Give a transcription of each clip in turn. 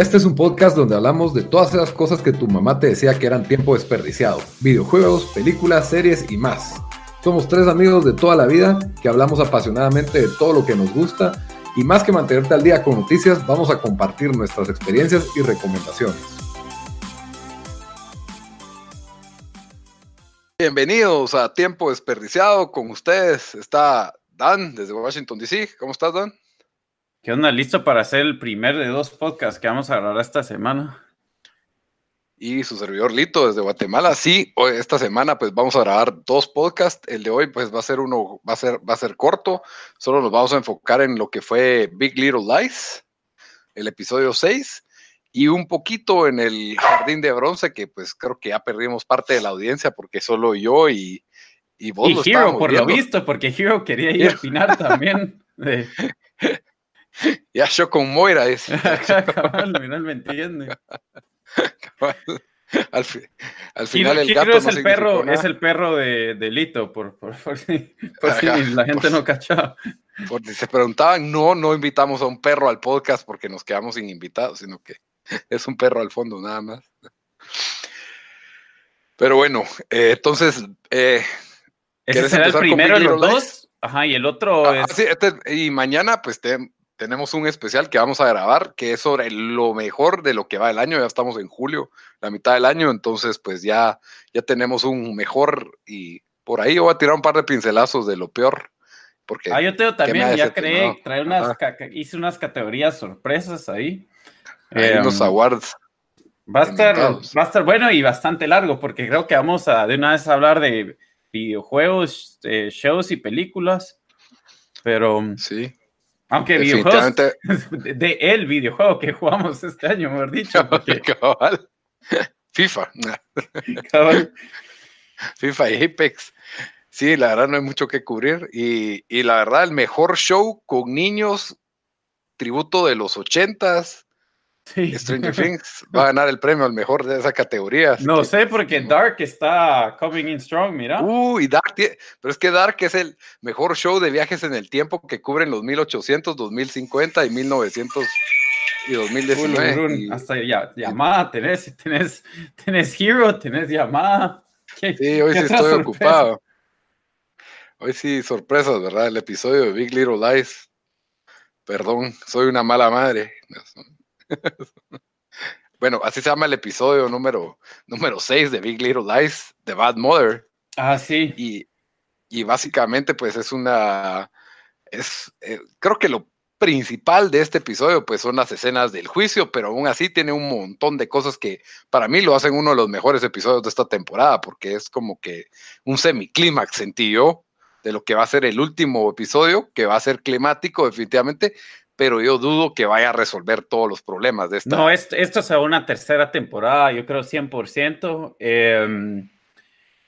Este es un podcast donde hablamos de todas esas cosas que tu mamá te decía que eran tiempo desperdiciado. Videojuegos, películas, series y más. Somos tres amigos de toda la vida que hablamos apasionadamente de todo lo que nos gusta y más que mantenerte al día con noticias, vamos a compartir nuestras experiencias y recomendaciones. Bienvenidos a Tiempo Desperdiciado. Con ustedes está Dan desde Washington, D.C. ¿Cómo estás, Dan? ¿Qué onda? ¿Listo para hacer el primer de dos podcasts que vamos a grabar esta semana? Y su servidor Lito desde Guatemala. Sí, hoy, esta semana pues vamos a grabar dos podcasts. El de hoy pues va a ser uno, va a ser, va a ser corto. Solo nos vamos a enfocar en lo que fue Big Little Lies, el episodio 6, y un poquito en el Jardín de Bronce, que pues creo que ya perdimos parte de la audiencia porque solo yo y, y vos y Hero, por lo visto, porque Hero quería ir a opinar también. De... Ya yo con Moira es. Cabal, me entiende. Al, al, final el gato es el perro, es el perro de, de Lito, por, por, por, si, por si, la gente no cachaba. Porque se preguntaban, no, no invitamos a un perro al podcast porque nos quedamos sin invitados, sino que es un perro al fondo, nada más. Pero bueno, eh, entonces. Eh, Ese será el primero de los dos. Ajá, y el otro ah, es. Sí, este, y mañana, pues te, tenemos un especial que vamos a grabar que es sobre lo mejor de lo que va el año. Ya estamos en julio, la mitad del año, entonces pues ya, ya tenemos un mejor y por ahí voy a tirar un par de pincelazos de lo peor. Porque, ah, yo tengo también, ya creé, trae unas, hice unas categorías sorpresas ahí. Hay unos awards. Va a, estar, va a estar bueno y bastante largo, porque creo que vamos a de una vez hablar de videojuegos, eh, shows y películas. Pero sí. Aunque videojuegos de, el videojuego que jugamos este año, mejor dicho. Porque... FIFA. FIFA y Apex. Sí, la verdad no hay mucho que cubrir. Y, y, la verdad, el mejor show con niños, tributo de los ochentas, Stranger Things va a ganar el premio al mejor de esa categoría. No sé, porque Dark está coming in strong, mira. Uy, Dark, pero es que Dark es el mejor show de viajes en el tiempo que cubren los 1800, 2050 y 1900 y 2019. hasta ya, llamada, tenés, tenés, tenés Hero, tenés llamada. Sí, hoy sí estoy ocupado. Hoy sí, sorpresas, ¿verdad? El episodio de Big Little Lies. Perdón, soy una mala madre. bueno, así se llama el episodio número, número 6 de Big Little Lies, The Bad Mother. Ah, sí. Y, y básicamente, pues es una. Es, eh, creo que lo principal de este episodio, pues son las escenas del juicio, pero aún así tiene un montón de cosas que para mí lo hacen uno de los mejores episodios de esta temporada, porque es como que un semiclímax, sentí yo, de lo que va a ser el último episodio, que va a ser climático, definitivamente, pero yo dudo que vaya a resolver todos los problemas de esta. No, esto, esto es una tercera temporada, yo creo 100%. Eh,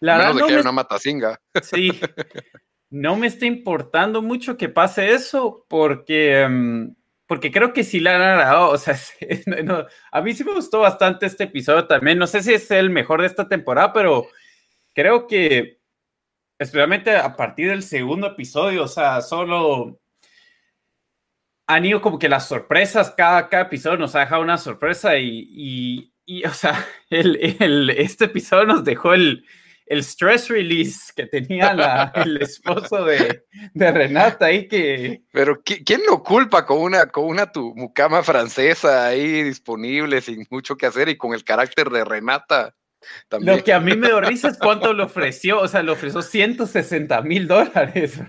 la Menos de que una matacinga. Sí, no me está importando mucho que pase eso porque, em, porque creo que sí la han agradado. O sea, a mí sí me gustó bastante este episodio también. No sé si es el mejor de esta temporada, pero creo que especialmente a partir del segundo episodio, o sea, solo han ido como que las sorpresas, cada, cada episodio nos ha dejado una sorpresa y, y, o sea, el, el, este episodio nos dejó el, el stress release que tenía la, el esposo de, de, Renata ahí que... Pero ¿quién lo culpa con una, con una tu mucama francesa ahí disponible sin mucho que hacer y con el carácter de Renata? También. Lo que a mí me dio risa es cuánto le ofreció, o sea, le ofreció 160 mil dólares.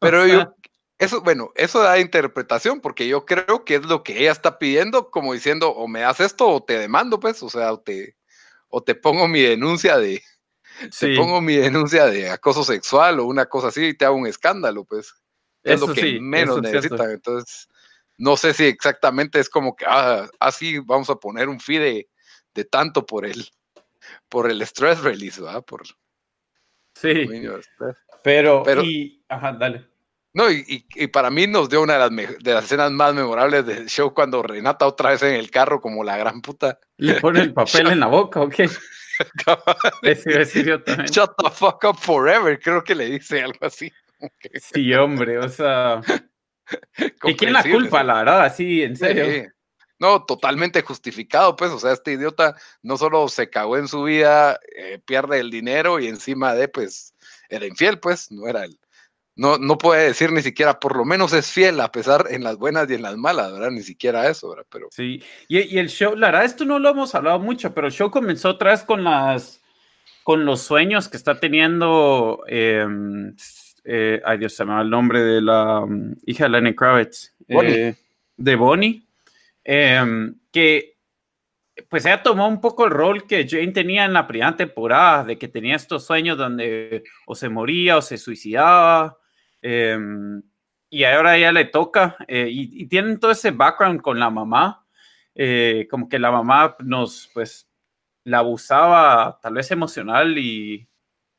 Pero yo, eso, bueno, eso da interpretación, porque yo creo que es lo que ella está pidiendo, como diciendo, o me das esto o te demando, pues, o sea, o te, o te pongo mi denuncia de, te pongo mi denuncia de acoso sexual o una cosa así y te hago un escándalo, pues. es lo que menos necesitan. Entonces, no sé si exactamente es como que, ah, así vamos a poner un fee de, tanto por el, por el stress release, ¿verdad? Por, sí. Pero, pero, y, ajá, dale. No, y, para mí nos dio una de las, de las escenas más memorables del show cuando Renata otra vez en el carro como la gran puta. ¿Le pone el papel en la boca o qué? Shut the fuck up forever, creo que le dice algo así. Sí, hombre, o sea. ¿Y quién la culpa, la verdad? Así, en serio. No, totalmente justificado, pues, o sea, este idiota no solo se cagó en su vida, eh, pierde el dinero y encima de, pues, era infiel, pues, no era el, no, no puede decir ni siquiera, por lo menos es fiel, a pesar en las buenas y en las malas, ¿verdad? Ni siquiera eso, ¿verdad? Pero... Sí, y, el show, la verdad, esto no lo hemos hablado mucho, pero el show comenzó otra vez con las con los sueños que está teniendo, em, eh, ay Dios, se me va el nombre de la um, hija de Lenny Kravitz, eh, de Bonnie, em, que pues ella tomó un poco el rol que Jane tenía en la primera temporada, de que tenía estos sueños donde o se moría o se suicidaba, Em, y ahora ella le toca eh, y, tienen todo ese background con la mamá, eh, como que la mamá nos, pues, la abusaba tal vez emocional y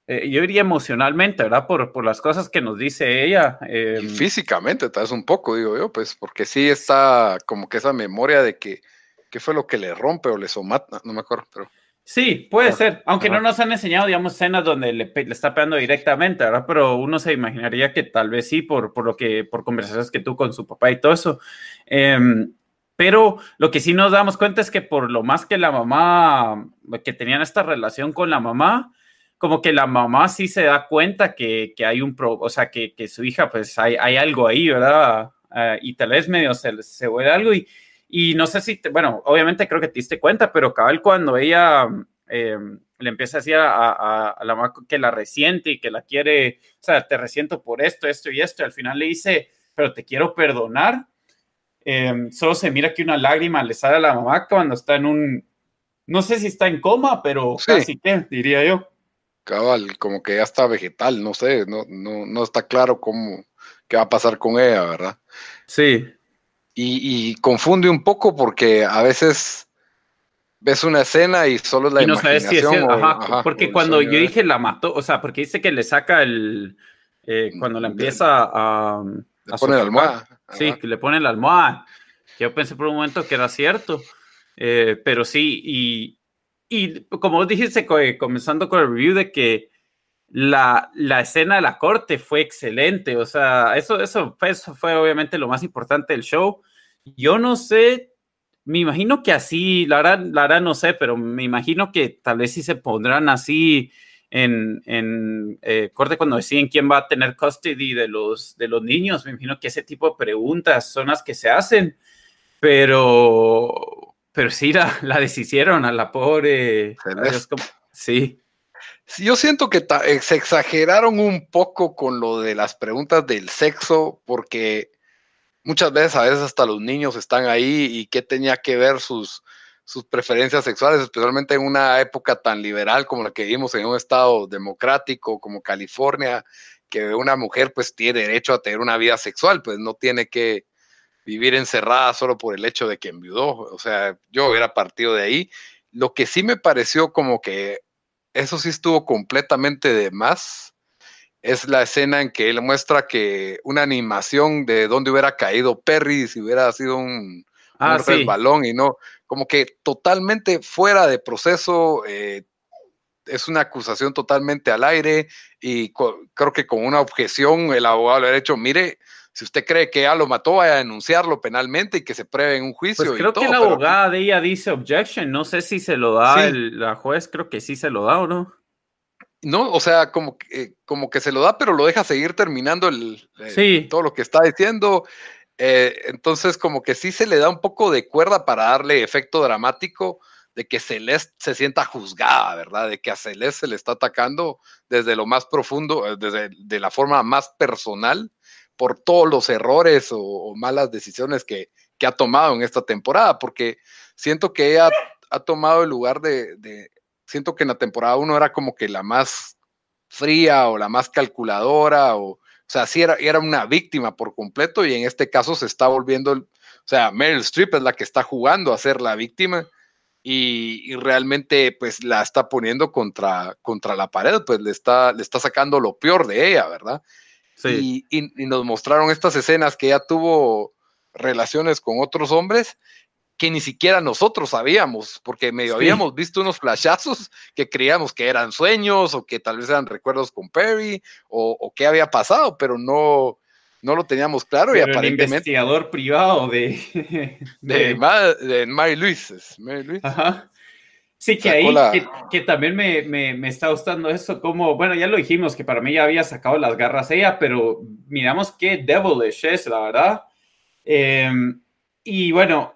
eh, yo diría emocionalmente, ¿verdad? Por, por las cosas que nos dice ella. Em, físicamente, tal vez un poco, digo yo, pues, porque sí está como que esa memoria de que qué fue lo que le rompe o le somata, no me acuerdo, pero... Sí, puede ser, aunque no nos han enseñado, digamos, escenas donde le, está pegando directamente, ¿verdad? Pero uno se imaginaría que tal vez sí, por, por lo que, por conversaciones que tú con su papá y todo eso. Em, pero lo que sí nos damos cuenta es que por lo más que la mamá, que tenían esta relación con la mamá, como que la mamá sí se da cuenta que, que hay un, pro, o sea, que, que, su hija, pues hay, hay algo ahí, ¿verdad? Ah, y tal vez medio se, se vuelve algo y y no sé si, bueno, obviamente creo que te diste cuenta, pero cabal cuando ella eh, le empieza a decir a, la mamá que la resiente y que la quiere, o sea, te resiento por esto, esto y esto, y al final le dice, pero te quiero perdonar. Eh, solo se mira que una lágrima le sale a la mamá cuando está en un, no sé si está en coma, pero casi que, diría yo. Cabal, como que ya está vegetal, no sé, no, no, no está claro cómo, qué va a pasar con ella, ¿verdad? Sí y, confunde un poco porque a veces ves una escena y solo es la no imaginación. Sabes porque cuando yo dije la mató, o sea, porque dice que le saca el, eh, cuando la empieza a... Le pone la almohada. Sí, que le pone la almohada. Yo pensé por un momento que era cierto, eh, pero sí, y, y como dijiste, comenzando con el review de que la, la, escena de la corte fue excelente, o sea, eso, eso, eso fue obviamente lo más importante del show. Yo no sé, me imagino que así, la verdad, la verdad no sé, pero me imagino que tal vez sí se pondrán así en, en eh, corte cuando deciden quién va a tener custody de los, de los niños. Me imagino que ese tipo de preguntas son las que se hacen, pero, pero sí la, la deshicieron a la pobre. sí. Yo siento que eh, se exageraron un poco con lo de las preguntas del sexo, porque muchas veces, a veces hasta los niños están ahí y qué tenía que ver sus, sus preferencias sexuales, especialmente en una época tan liberal como la que vivimos en un estado democrático como California, que una mujer pues tiene derecho a tener una vida sexual, pues no tiene que vivir encerrada solo por el hecho de que enviudó. O sea, yo hubiera partido de ahí. Lo que sí me pareció como que eso sí estuvo completamente de más. Es la escena en que él muestra que una animación de dónde hubiera caído Perry si hubiera sido un, ah, balón y no, como que totalmente fuera de proceso. Eh, es una acusación totalmente al aire y creo que con una objeción el abogado le ha dicho, mire, si usted cree que ya lo mató, vaya a denunciarlo penalmente y que se pruebe en un juicio. Pues creo que la abogada de ella dice objection, no sé si se lo da el, la juez, creo que sí se lo da o no. No, o sea, como que, como que se lo da, pero lo deja seguir terminando el, sí. todo lo que está diciendo. Eh, entonces, como que sí se le da un poco de cuerda para darle efecto dramático de que Celeste se sienta juzgada, ¿verdad? De que a Celeste se le está atacando desde lo más profundo, eh, desde de la forma más personal por todos los errores o, malas decisiones que, ha tomado en esta temporada, porque siento que ella ha tomado el lugar de, siento que en la temporada uno era como que la más fría o la más calculadora o, sea, sí era, era una víctima por completo y en este caso se está volviendo, o sea, Meryl Streep es la que está jugando a ser la víctima y, realmente pues la está poniendo contra, contra la pared, pues le está, le está sacando lo peor de ella, ¿verdad? Sí. Y, y, nos mostraron estas escenas que ella tuvo relaciones con otros hombres que ni siquiera nosotros sabíamos, porque medio habíamos visto unos flashazos que creíamos que eran sueños o que tal vez eran recuerdos con Perry o, o qué había pasado, pero no, no lo teníamos claro y aparentemente. El investigador privado de. De, de, Mary Louise. Ajá. Sí, que ahí que, también me, me, me, está gustando eso, como, bueno, ya lo dijimos, que para mí ya había sacado las garras ella, pero miramos qué devilish es, la verdad. Em, y bueno,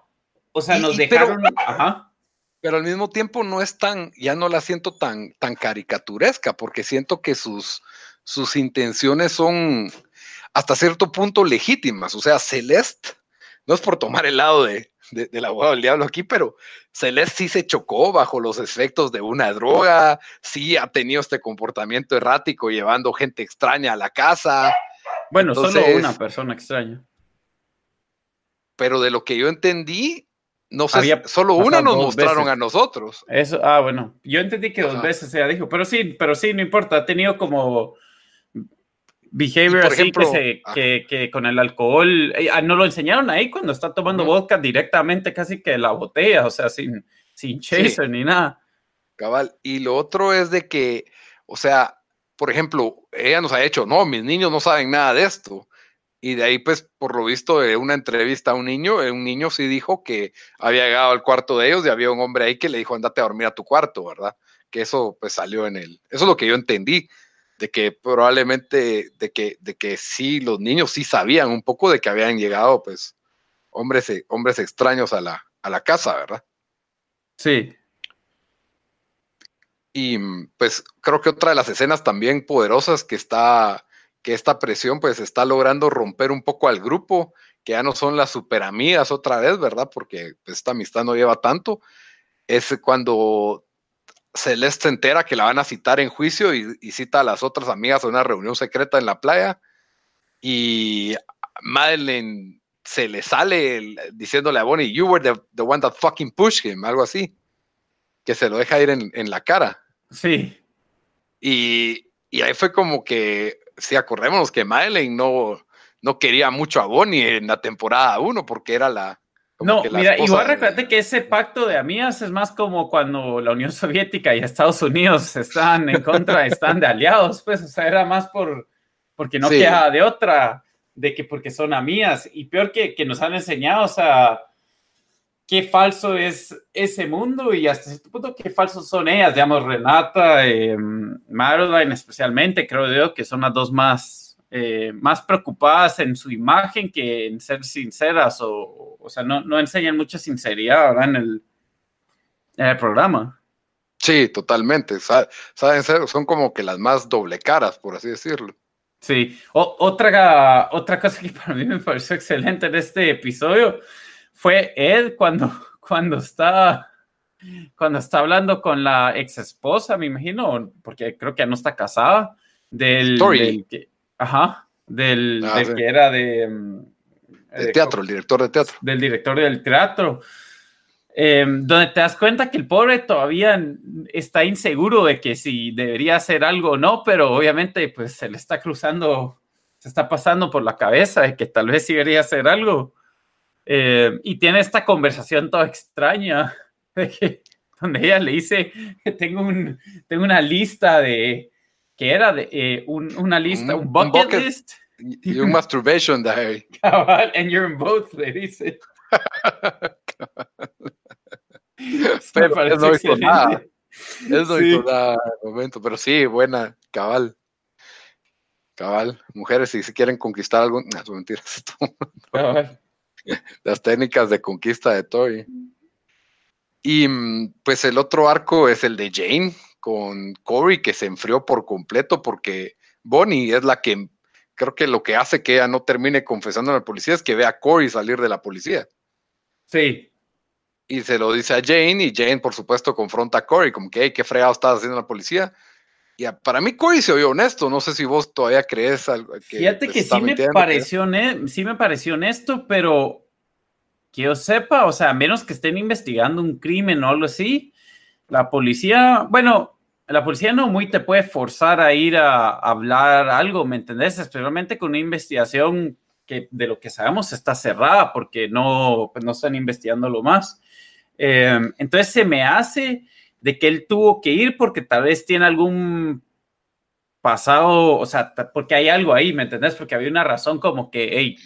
o sea, nos dejaron. Pero, ajá. pero al mismo tiempo no es tan, ya no la siento tan, tan caricaturesca, porque siento que sus, sus intenciones son hasta cierto punto legítimas. O sea, Celeste, no es por tomar el lado de, del abogado del diablo aquí, pero Celeste sí se chocó bajo los efectos de una droga, sí ha tenido este comportamiento errático llevando gente extraña a la casa. Bueno, solo una persona extraña. Pero de lo que yo entendí, no sé, solo una nos mostraron a nosotros. Eso, ah, bueno, yo entendí que dos veces ella dijo, pero sí, pero sí, no importa, ha tenido como behavior así ah. que, que, con el alcohol, eh, ah, no lo enseñaron ahí cuando está tomando vodka directamente casi que la botella, o sea, sin, sin chaser ni nada. Cabal, y lo otro es de que, o sea, por ejemplo, ella nos ha hecho, no, mis niños no saben nada de esto. Y de ahí, pues, por lo visto, de una entrevista a un niño, eh, un niño sí dijo que había llegado al cuarto de ellos y había un hombre ahí que le dijo, andate a dormir a tu cuarto, ¿verdad? Que eso, pues, salió en el, eso es lo que yo entendí de que probablemente, de que, de que sí, los niños sí sabían un poco de que habían llegado, pues, hombres, e, hombres extraños a la, a la casa, ¿verdad? Sí. Y pues creo que otra de las escenas también poderosas que está, que esta presión pues está logrando romper un poco al grupo, que ya no son las super amigas otra vez, ¿verdad? Porque pues, esta amistad no lleva tanto, es cuando Celeste se entera que la van a citar en juicio y, cita a las otras amigas a una reunión secreta en la playa. Y Madeleine se le sale diciéndole a Bonnie, You were the, one that fucking pushed him, algo así. Que se lo deja ir en, la cara. Sí. Y, ahí fue como que, sí, acordémonos que Madeleine no, no quería mucho a Bonnie en la temporada 1 porque era la, no, mira, igual recuerda que ese pacto de amigas es más como cuando la Unión Soviética y Estados Unidos están en contra, están de aliados, pues, o sea, era más por, porque no queda de otra, de que porque son amigas, y peor que, que nos han enseñado, o sea, qué falso es ese mundo y hasta cierto punto qué falsos son ellas, digamos, Renata, eh, Madeline especialmente, creo yo que son las dos más eh, más preocupadas en su imagen que en ser sinceras o, o sea, no, no enseñan mucha sinceridad En, el, programa. Sí, totalmente. Saben ser, son como que las más doble caras, por así decirlo. Sí, otra, otra cosa que para mí me pareció excelente en este episodio fue Ed cuando, cuando está cuando está hablando con la ex esposa, me imagino, porque creo que ya no está casada, del, del Ajá, del, ah, que era de... Mm, el teatro, el director de teatro. Del director del teatro. Em, donde te das cuenta que el pobre todavía está inseguro de que si debería hacer algo o no, pero obviamente pues se le está cruzando, se está pasando por la cabeza de que tal vez sí debería hacer algo. Em, y tiene esta conversación toda extraña, donde ella le dice que tengo, un, tengo una lista de, que era de, eh, un, una lista, un, bucket, un bucket, list. Y un masturbation diary. Cabal, and you're in both, le dice. pero eso no hizo nada. Eso sí. hizo nada el momento, pero sí, buena, cabal. Cabal, mujeres, si se quieren conquistar algo, no, mentiras. Cabal. Las técnicas de conquista de Toy. Y mm, pues el otro arco es el de Jane, con Corey que se enfrió por completo porque Bonnie es la que creo que lo que hace que ella no termine confesando a la policía es que ve a Corey salir de la policía. Sí. Y se lo dice a Jane y Jane por supuesto confronta a Corey como que, hey, ¿qué fregado estás haciendo en la policía? Ya, para mí Corey se oyó honesto, no sé si vos todavía crees algo. Que, Fíjate que sí me, pareció, sí me pareció honesto, pero que yo sepa, o sea, a menos que estén investigando un crimen o algo así, la policía, bueno, la policía no muy te puede forzar a ir a, hablar algo, ¿me entendés? Especialmente con una investigación que de lo que sabemos está cerrada porque no, pues no están investigando lo más. Eh, entonces se me hace de que él tuvo que ir porque tal vez tiene algún pasado, o sea, porque hay algo ahí, ¿me entendés? Porque había una razón como que, hey,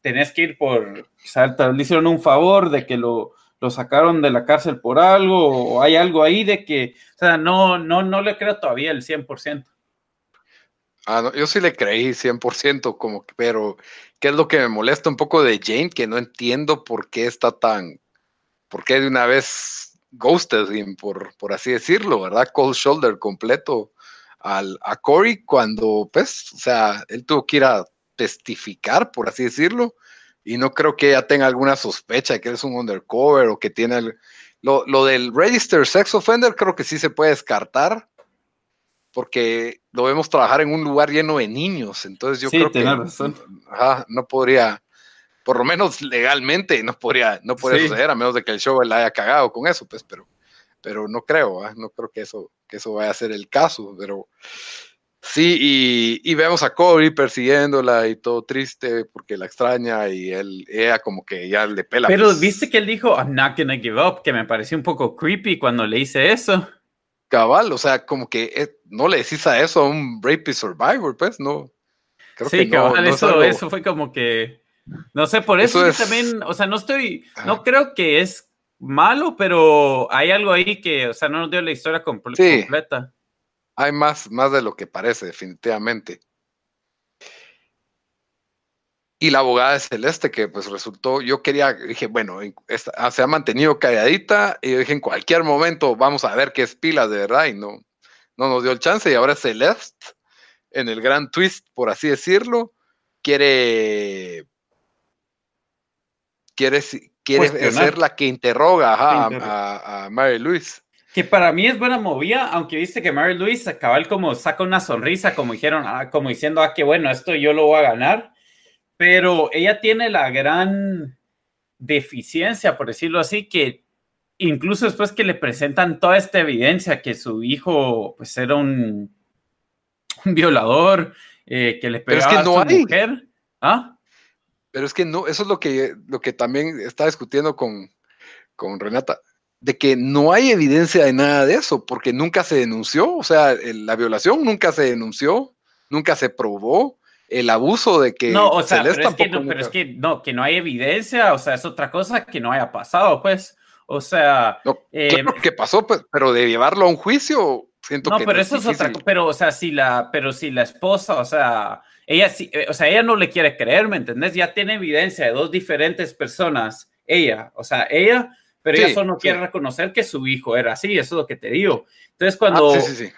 tenés que ir por, o sea, le hicieron un favor de que lo, lo sacaron de la cárcel por algo, o hay algo ahí de que, o sea, no, no, no le creo todavía el 100%. Ah, no, yo sí le creí 100%, como, pero ¿qué es lo que me molesta un poco de Jane? Que no entiendo por qué está tan, por qué de una vez ghosted por, por así decirlo, ¿verdad? Cold shoulder completo al, a Corey cuando, pues, o sea, él tuvo que ir a testificar, por así decirlo, y no creo que ella tenga alguna sospecha de que es un undercover o que tiene lo, lo, del register sex offender creo que sí se puede descartar porque lo vemos trabajar en un lugar lleno de niños, entonces yo creo que no podría por lo menos legalmente no podría, no podría suceder, a menos de que el show la haya cagado con eso, pues, pero, pero no creo, ¿ah? no creo que eso, que eso vaya a ser el caso, pero sí, y, y, vemos a Corey persiguiéndola y todo triste porque la extraña y él, ella como que ya le pela. Pero pues. viste que él dijo, I'm not gonna give up, que me pareció un poco creepy cuando le hice eso. Cabal, o sea, como que eh, no le decís a eso a un rapist survivor, pues, no. Creo sí, que no, cabal, eso, eso fue como que no sé, por eso, también, o sea, no estoy, no creo que es malo, pero hay algo ahí que, o sea, no nos dio la historia completa. Hay más, más de lo que parece, definitivamente. Y la abogada de Celeste, que pues resultó, yo quería, dije, bueno, ah, se ha mantenido calladita y dije, en cualquier momento vamos a ver qué es pila de verdad y no, no nos dio el chance y ahora Celeste, en el gran twist, por así decirlo, quiere quiere, quiere ser la que interroga a, Mary Louise. Que para mí es buena movida, aunque viste que Mary Louise cabal como saca una sonrisa, como dijeron, ah, como diciendo, ah, qué bueno, esto yo lo voy a ganar. Pero ella tiene la gran deficiencia, por decirlo así, que incluso después que le presentan toda esta evidencia que su hijo pues era un, violador, eh, que le pegaba a su mujer. ¿Ah? Pero es que no, eso es lo que, lo que también está discutiendo con, con Renata, de que no hay evidencia de nada de eso, porque nunca se denunció, o sea, la violación nunca se denunció, nunca se probó, el abuso de que no, o sea, pero, es que no, pero es que no, que no hay evidencia, o sea, es otra cosa que no haya pasado, pues, o sea, no, eh, que pasó, pues, pero de llevarlo a un juicio, siento no, pero eso es otra, pero, o sea, si la, pero si la esposa, o sea, ella sí, eh, o sea, ella no le quiere creer, ¿me entendés? Ya tiene evidencia de dos diferentes personas, ella, o sea, ella, pero ella solo no quiere reconocer que su hijo era así, eso es lo que te digo. Entonces, cuando... Ah, sí, sí,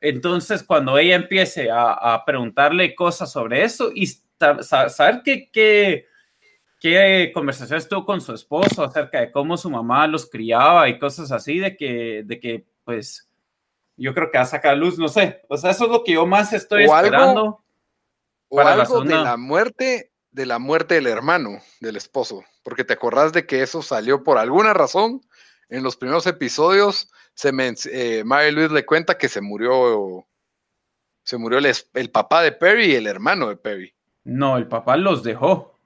Entonces, cuando ella empiece a, preguntarle cosas sobre eso y saber qué, qué, qué conversaciones tuvo con su esposo acerca de cómo su mamá los criaba y cosas así, de que, de que pues, yo creo que va a sacar luz, no sé. O sea, eso es lo que yo más estoy esperando. O algo de la muerte, de la muerte del hermano, del esposo. Porque te acordás de que eso salió por alguna razón. En los primeros episodios, se me, eh, Mary Louise le cuenta que se murió, se murió el, papá de Perry y el hermano de Perry. No, el papá los dejó.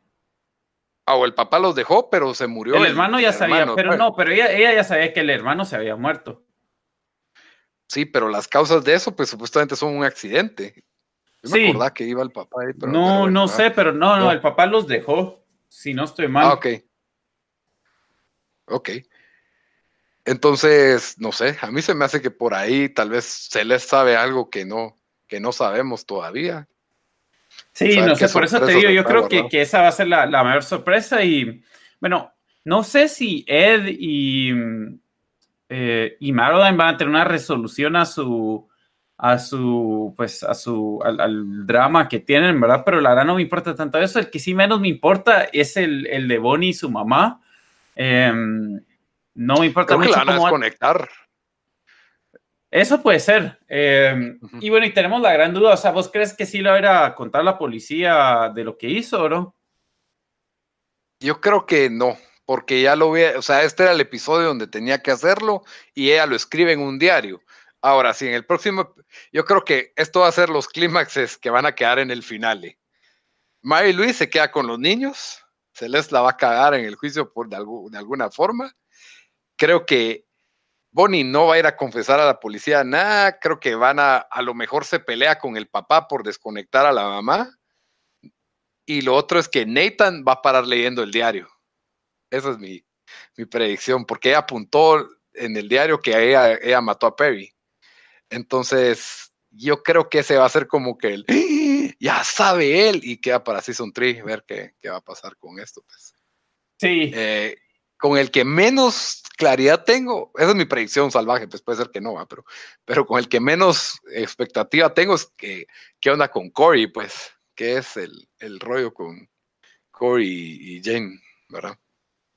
Ah, o el papá los dejó, pero se murió. El, hermano ya sabía, pero no, pero ella, ella ya sabía que el hermano se había muerto. Sí, pero las causas de eso, pues supuestamente son un accidente sí. que iba el papá ahí. no, no sé, pero no, no, el papá los dejó, si no estoy mal. Ah, ok. Ok. Entonces, no sé, a mí se me hace que por ahí tal vez se les sabe algo que no, que no sabemos todavía. Sí, no sé, por eso te digo, yo creo que, que, esa va a ser la, la, mayor sorpresa y, bueno, no sé si Ed y, eh, y Maroline van a tener una resolución a su, a su, pues, a su, al, drama que tienen, ¿verdad? Pero la verdad no me importa tanto eso. El que sí menos me importa es el, el de Bonnie y su mamá. Em, no me importa mucho. Que la van a desconectar. Eso puede ser. Em, y bueno, y tenemos la gran duda, o sea, ¿vos crees que sí lo era a contar la policía de lo que hizo o no? Yo creo que no, porque ya lo ve, o sea, este era el episodio donde tenía que hacerlo y ella lo escribe en un diario. Ahora, sí, en el próximo, yo creo que esto va a ser los clímaxes que van a quedar en el finale. Mary Luis se queda con los niños, Celeste la va a cagar en el juicio por de, de alguna forma. Creo que Bonnie no va a ir a confesar a la policía nada, creo que van a, a lo mejor se pelea con el papá por desconectar a la mamá. Y lo otro es que Nathan va a parar leyendo el diario. Esa es mi, predicción, porque ella apuntó en el diario que ella, ella mató a Perry. Entonces, yo creo que ese va a ser como que el, ¡Ah! ya sabe él, y queda para Season 3 ver qué, qué va a pasar con esto. Pues. Sí. Eh, con el que menos claridad tengo, esa es mi predicción salvaje, pues puede ser que no, pero, pero con el que menos expectativa tengo es que, ¿qué onda con Corey? Pues, ¿qué es el, el rollo con Corey y Jane, verdad?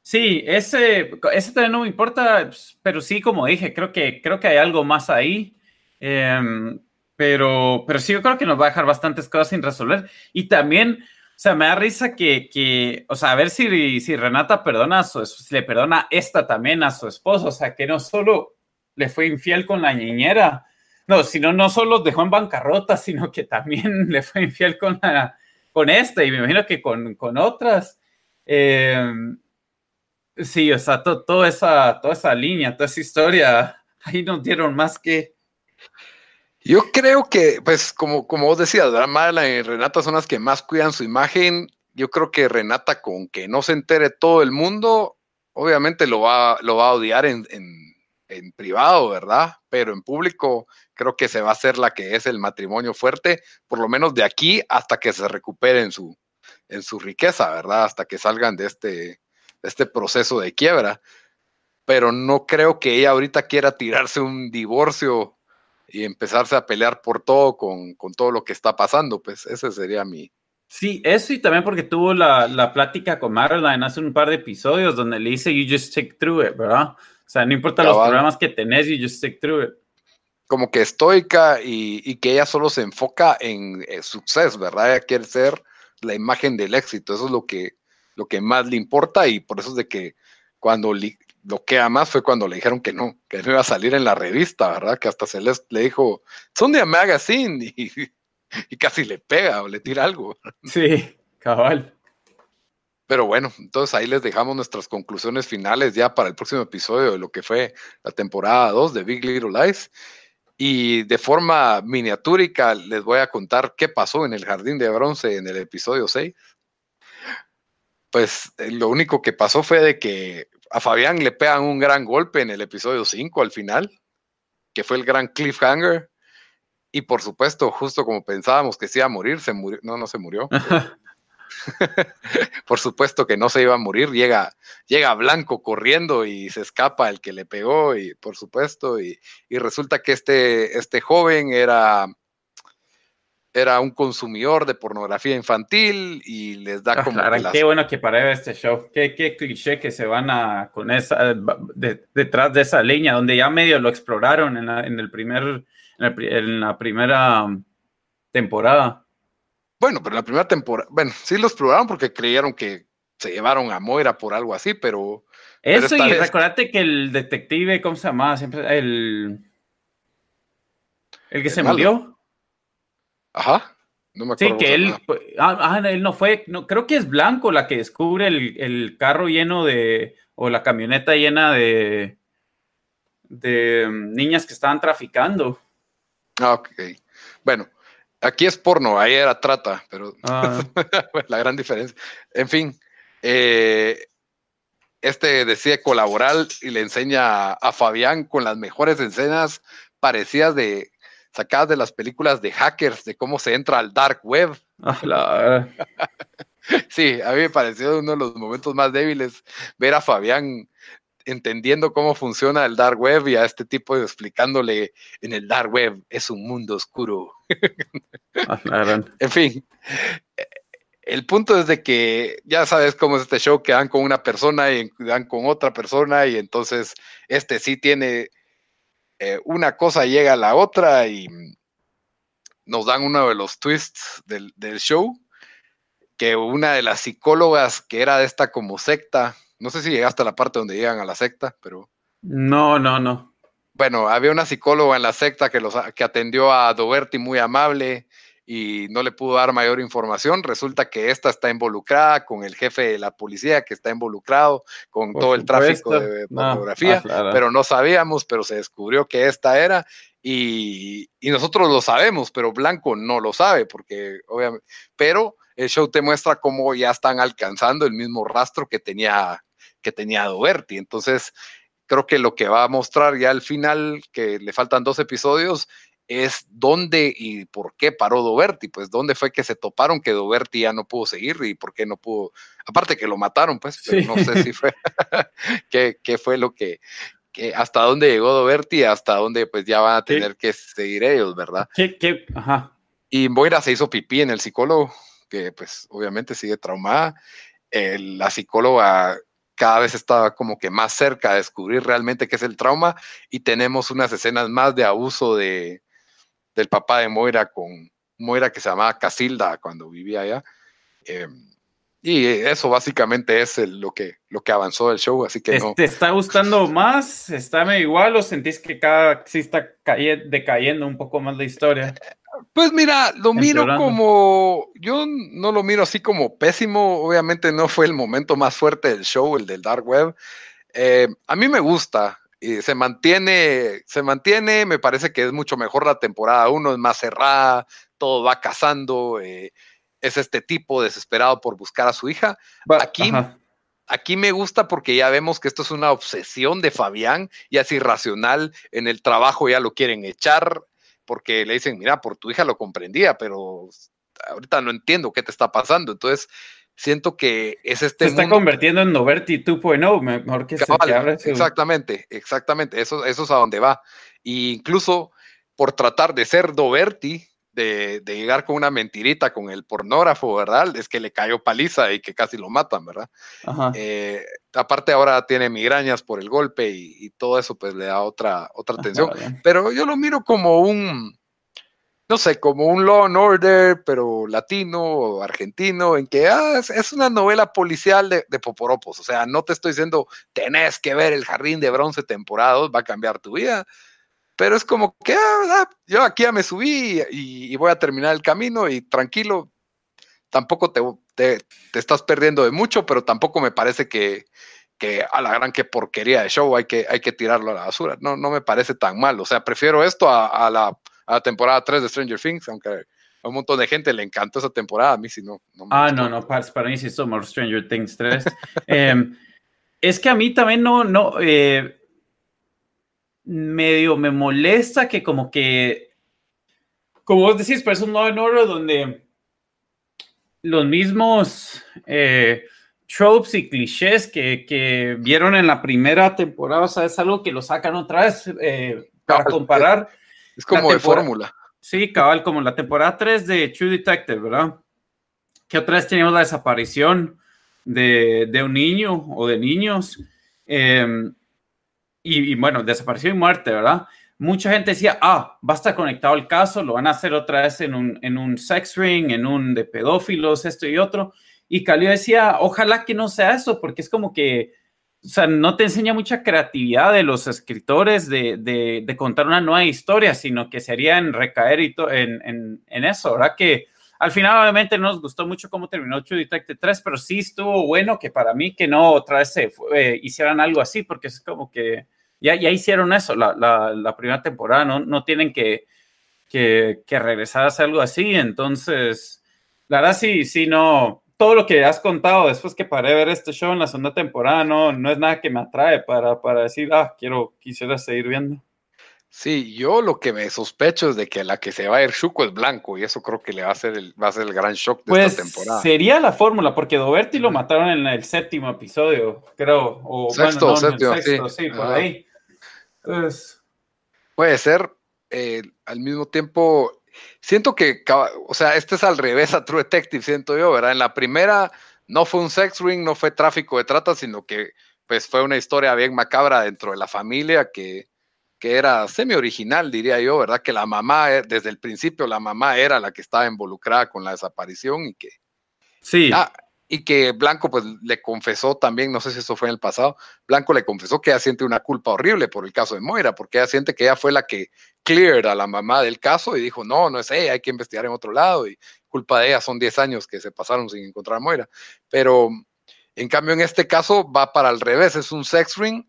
Sí, ese, ese también no me importa, pues, pero sí, como dije, creo que, creo que hay algo más ahí. Em, pero, pero sí, yo creo que nos va a dejar bastantes cosas sin resolver. Y también, o sea, me da risa que, que o sea, a ver si, si Renata perdona a su, le perdona esta también a su esposo, o sea, que no solo le fue infiel con la niñera, no, sino no solo dejó en bancarrota, sino que también le fue infiel con, la, con esta y me imagino que con, con otras. Em, sí, o sea, toda, esa, toda esa línea, toda esa historia, ahí nos dieron más que... Yo creo que, pues, como, como vos decías, Marla y Renata son las que más cuidan su imagen. Yo creo que Renata, con que no se entere todo el mundo, obviamente lo va, lo va a odiar en, en, privado, ¿verdad? Pero en público creo que se va a hacer la que es el matrimonio fuerte, por lo menos de aquí hasta que se recuperen su, en su riqueza, ¿verdad? Hasta que salgan de este, de este proceso de quiebra. Pero no creo que ella ahorita quiera tirarse un divorcio y empezarse a pelear por todo con, todo lo que está pasando, pues ese sería mi... Sí, eso y también porque tuvo la, la plática con Marilyn hace un par de episodios donde le dice, you just stick through it, ¿verdad? O sea, no importa los problemas que tenés, you just stick through it. Como que estoica y, que ella solo se enfoca en el suceso, ¿verdad? Ella quiere ser la imagen del éxito, eso es lo que, lo que más le importa y por eso es de que cuando lo que más fue cuando le dijeron que no, que no iba a salir en la revista, ¿verdad? Que hasta se le dijo, son de Magazine y, y casi le pega o le tira algo. Sí, cabal. Pero bueno, entonces ahí les dejamos nuestras conclusiones finales ya para el próximo episodio de lo que fue la temporada 2 de Big Little Lies. Y de forma miniatúrica les voy a contar qué pasó en el Jardín de Bronce en el episodio 6. Pues eh, lo único que pasó fue de que a Fabián le pegan un gran golpe en el episodio 5 al final, que fue el gran cliffhanger. Y por supuesto, justo como pensábamos que se iba a morir, se murió. No, no se murió. por supuesto que no se iba a morir. Llega, llega Blanco corriendo y se escapa el que le pegó, y por supuesto, y, y resulta que este, este joven era era un consumidor de pornografía infantil y les da ah, como... Qué bueno que para este show, qué, qué, cliché que se van a con esa, detrás de esa línea, donde ya medio lo exploraron en, en el primer, en, la primera um, temporada. Bueno, pero en la primera temporada, bueno, sí lo exploraron porque creyeron que se llevaron a Moira por algo así, pero... Eso y recordate que el detective, ¿cómo se llamaba? Siempre, el... El que se murió. Ajá. No me acuerdo. Sí, que él, ah, ah, él no fue, no, creo que es Blanco la que descubre el, carro lleno de, o la camioneta llena de, de mm, niñas que estaban traficando. Ah, ok. Bueno, aquí es porno, ahí era trata, pero ah. la gran diferencia. En fin, eh, este decide colaborar y le enseña a Fabián con las mejores escenas parecidas de sacadas de las películas de hackers, de cómo se entra al dark web. Ah, sí, a mí me pareció uno de los momentos más débiles ver a Fabián entendiendo cómo funciona el dark web y a este tipo explicándole en el dark web es un mundo oscuro. En fin, el punto es de que ya sabes cómo es este show que dan con una persona y dan con otra persona y entonces este sí tiene eh, una cosa llega a la otra y nos dan uno de los twists del, show, que una de las psicólogas que era de esta como secta, no sé si llegaste a la parte donde llegan a la secta, pero... No, no, no. Bueno, había una psicóloga en la secta que, los, que atendió a Doberti muy amable y no le pudo dar mayor información. Resulta que esta está involucrada con el jefe de la policía, que está involucrado con todo el tráfico de pornografía, ah, pero no sabíamos, pero se descubrió que esta era. Y, y, nosotros lo sabemos, pero Blanco no lo sabe, porque obviamente, pero el show te muestra cómo ya están alcanzando el mismo rastro que tenía, que tenía Doberti. Entonces, creo que lo que va a mostrar ya al final, que le faltan dos episodios, es dónde y por qué paró Doberti, pues dónde fue que se toparon que Doberti ya no pudo seguir y por qué no pudo, aparte que lo mataron, pues, pero no sé si fue, qué, fue lo que, que, hasta dónde llegó Doberti, hasta dónde pues ya van a tener que seguir ellos, ¿verdad? ¿Qué, Ajá. Y Moira se hizo pipí en el psicólogo, que pues obviamente sigue traumada. la psicóloga cada vez estaba como que más cerca de descubrir realmente qué es el trauma y tenemos unas escenas más de abuso de, del papá de Moira con Moira que se llamaba Casilda cuando vivía allá. Em, y eso básicamente es lo, que, lo que avanzó el show, así que no. ¿Te está gustando más? ¿Está igual o sentís que cada sí está decayendo un poco más la historia? Pues mira, lo miro como, yo no lo miro así como pésimo, obviamente no fue el momento más fuerte del show, el del Dark Web. Eh, a mí me gusta, y se mantiene, se mantiene, me parece que es mucho mejor la temporada uno, es más cerrada, todo va cazando, eh, es este tipo desesperado por buscar a su hija. aquí, aquí me gusta porque ya vemos que esto es una obsesión de Fabián, ya es irracional, en el trabajo ya lo quieren echar, porque le dicen, mira, por tu hija lo comprendía, pero ahorita no entiendo qué te está pasando. Entonces, siento que es este. Se está convirtiendo en Noverti 2.0, mejor que se Exactamente, exactamente. Eso, eso es a donde va. E incluso por tratar de ser Doberti, de, de, llegar con una mentirita con el pornógrafo, ¿verdad? Es que le cayó paliza y que casi lo matan, ¿verdad? Eh, aparte ahora tiene migrañas por el golpe y, todo eso pues le da otra, otra atención. Pero yo lo miro como un, no sé, como un Law and Order, pero latino o argentino, en que ah, es, una novela policial de, Poporopos. O sea, no te estoy diciendo, tenés que ver el Jardín de Bronce temporada va a cambiar tu vida. Pero es como que, ah, yo aquí ya me subí y, voy a terminar el camino y tranquilo, tampoco te, te, estás perdiendo de mucho, pero tampoco me parece que, que a la gran que porquería de show hay que, hay que tirarlo a la basura. No, no me parece tan mal. O sea, prefiero esto a la a la temporada 3 de Stranger Things, aunque a un montón de gente le encantó esa temporada, a mí sí no. ah, no, no, para, para, mí sí somos Stranger Things 3. Em, es que a mí también no, no, eh, medio me molesta que como que, como vos decís, pues un nuevo oro donde los mismos eh, tropes y clichés que, que, vieron en la primera temporada, o sea, es algo que lo sacan otra vez eh, para comparar. Es como de fórmula. Sí, cabal, como la temporada 3 de True Detective, ¿verdad? Que otra vez teníamos la desaparición de, de un niño o de niños. Em, y, bueno, desaparición y muerte, ¿verdad? Mucha gente decía, ah, va a estar conectado al caso, lo van a hacer otra vez en un, en un sex ring, en un de pedófilos, esto y otro. Y Calio decía, ojalá que no sea eso, porque es como que o sea, no te enseña mucha creatividad de los escritores de, de, contar una nueva historia, sino que sería en recaer en, en, eso, ¿verdad? Que al final obviamente no nos gustó mucho cómo terminó True Detective 3, pero sí estuvo bueno que para mí que no otra vez se eh, hicieran algo así, porque es como que ya, ya hicieron eso la, la, la primera temporada, no, no tienen que, que, que regresar a hacer algo así, entonces, la verdad sí, sí, no, todo lo que has contado después que paré de ver este show en la segunda temporada, no, no es nada que me atrae para, para decir, ah, quiero, quisiera seguir viendo. Sí, yo lo que me sospecho es de que la que se va a ir Shuko es blanco y eso creo que le va a ser el, va a ser el gran shock de esta pues, temporada. Sería la fórmula, porque Doberti lo mataron en el séptimo episodio, creo. O, sexto, séptimo, sexto, sí. por ahí. Puede ser. Eh, al mismo tiempo, siento que, o sea, este es al revés a True Detective, siento yo, ¿verdad? En la primera no fue un sex ring, no fue tráfico de trata, sino que pues fue una historia bien macabra dentro de la familia que que era semi original, diría yo, ¿verdad? Que la mamá, eh, desde el principio, la mamá era la que estaba involucrada con la desaparición y que... Sí. Ah, y que Blanco pues le confesó también, no sé si eso fue en el pasado, Blanco le confesó que ella siente una culpa horrible por el caso de Moira, porque ella siente que ella fue la que cleared a la mamá del caso y dijo, no, no es ella, hay que investigar en otro lado y culpa de ella son 10 años que se pasaron sin encontrar a Moira. Pero en cambio en este caso va para el revés, es un sex ring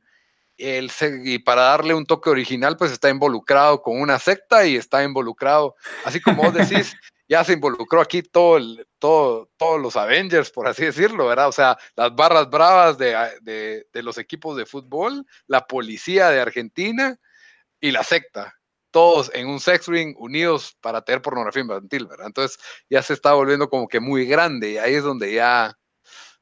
el, y para darle un toque original, pues está involucrado con una secta y está involucrado, así como vos decís, ya se involucró aquí todo, todo todos los Avengers, por así decirlo, ¿verdad? O sea, las barras bravas de, de, de, los equipos de fútbol, la policía de Argentina y la secta, todos en un sex ring unidos para tener pornografía infantil, ¿verdad? Entonces ya se está volviendo como que muy grande y ahí es donde ya,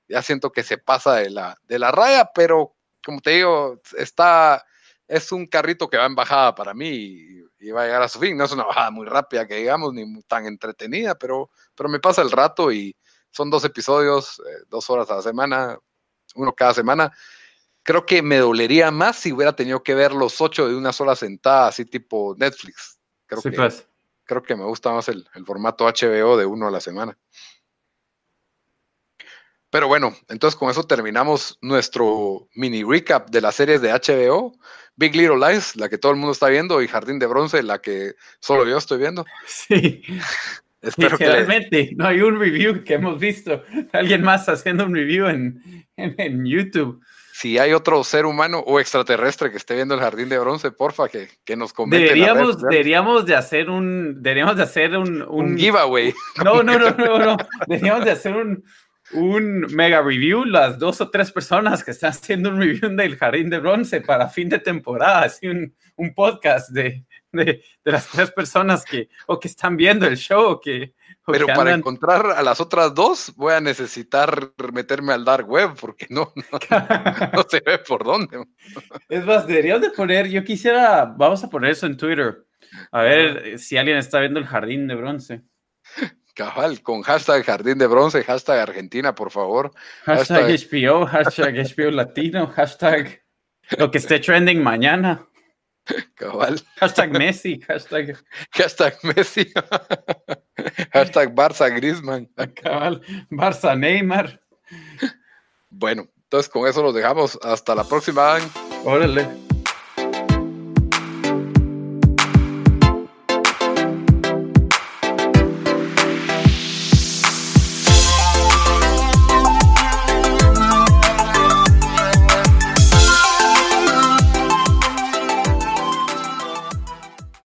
ya siento que se pasa de la, de la raya, pero como te digo, está, es un carrito que va en bajada para mí y, y, va a llegar a su fin. No es una bajada muy rápida que digamos, ni tan entretenida, pero, pero me pasa el rato y son dos episodios, eh, dos horas a la semana, uno cada semana. Creo que me dolería más si hubiera tenido que ver los ocho de una sola sentada, así tipo Netflix. Creo, sí, que, pues. creo que me gusta más el, el formato HBO de uno a la semana. Pero bueno, entonces con eso terminamos nuestro mini recap de las series de HBO. Big Little Lies, la que todo el mundo está viendo, y Jardín de Bronce, la que solo yo estoy viendo. Sí. Espero Literalmente, que no hay un review que hemos visto. Alguien más haciendo un review en, en, en, YouTube. Si hay otro ser humano o extraterrestre que esté viendo el Jardín de Bronce, porfa, que, que nos comente. Deberíamos, deberíamos de hacer un, deberíamos de hacer un, un, un giveaway. No, no, no, no, no. Deberíamos de hacer un, un mega review, las dos o tres personas que están haciendo un review del Jardín de Bronce para fin de temporada, así un, un podcast de, de, de, las tres personas que o que están viendo el show o que... O Pero que para andan... encontrar a las otras dos voy a necesitar meterme al dark web porque no, no, no se ve por dónde. Es más, deberíamos de poner, yo quisiera, vamos a poner eso en Twitter, a ver si alguien está viendo el Jardín de Bronce. Cabal, con hashtag Jardín de Bronce, hashtag Argentina, por favor. Hashtag, hashtag HBO, hashtag HBO Latino, hashtag lo que esté trending mañana. Cabal. Hashtag Messi, hashtag. Hashtag Messi. hashtag Barça Grisman. Cabal. Barça Neymar. Bueno, entonces con eso los dejamos. Hasta la próxima. Órale.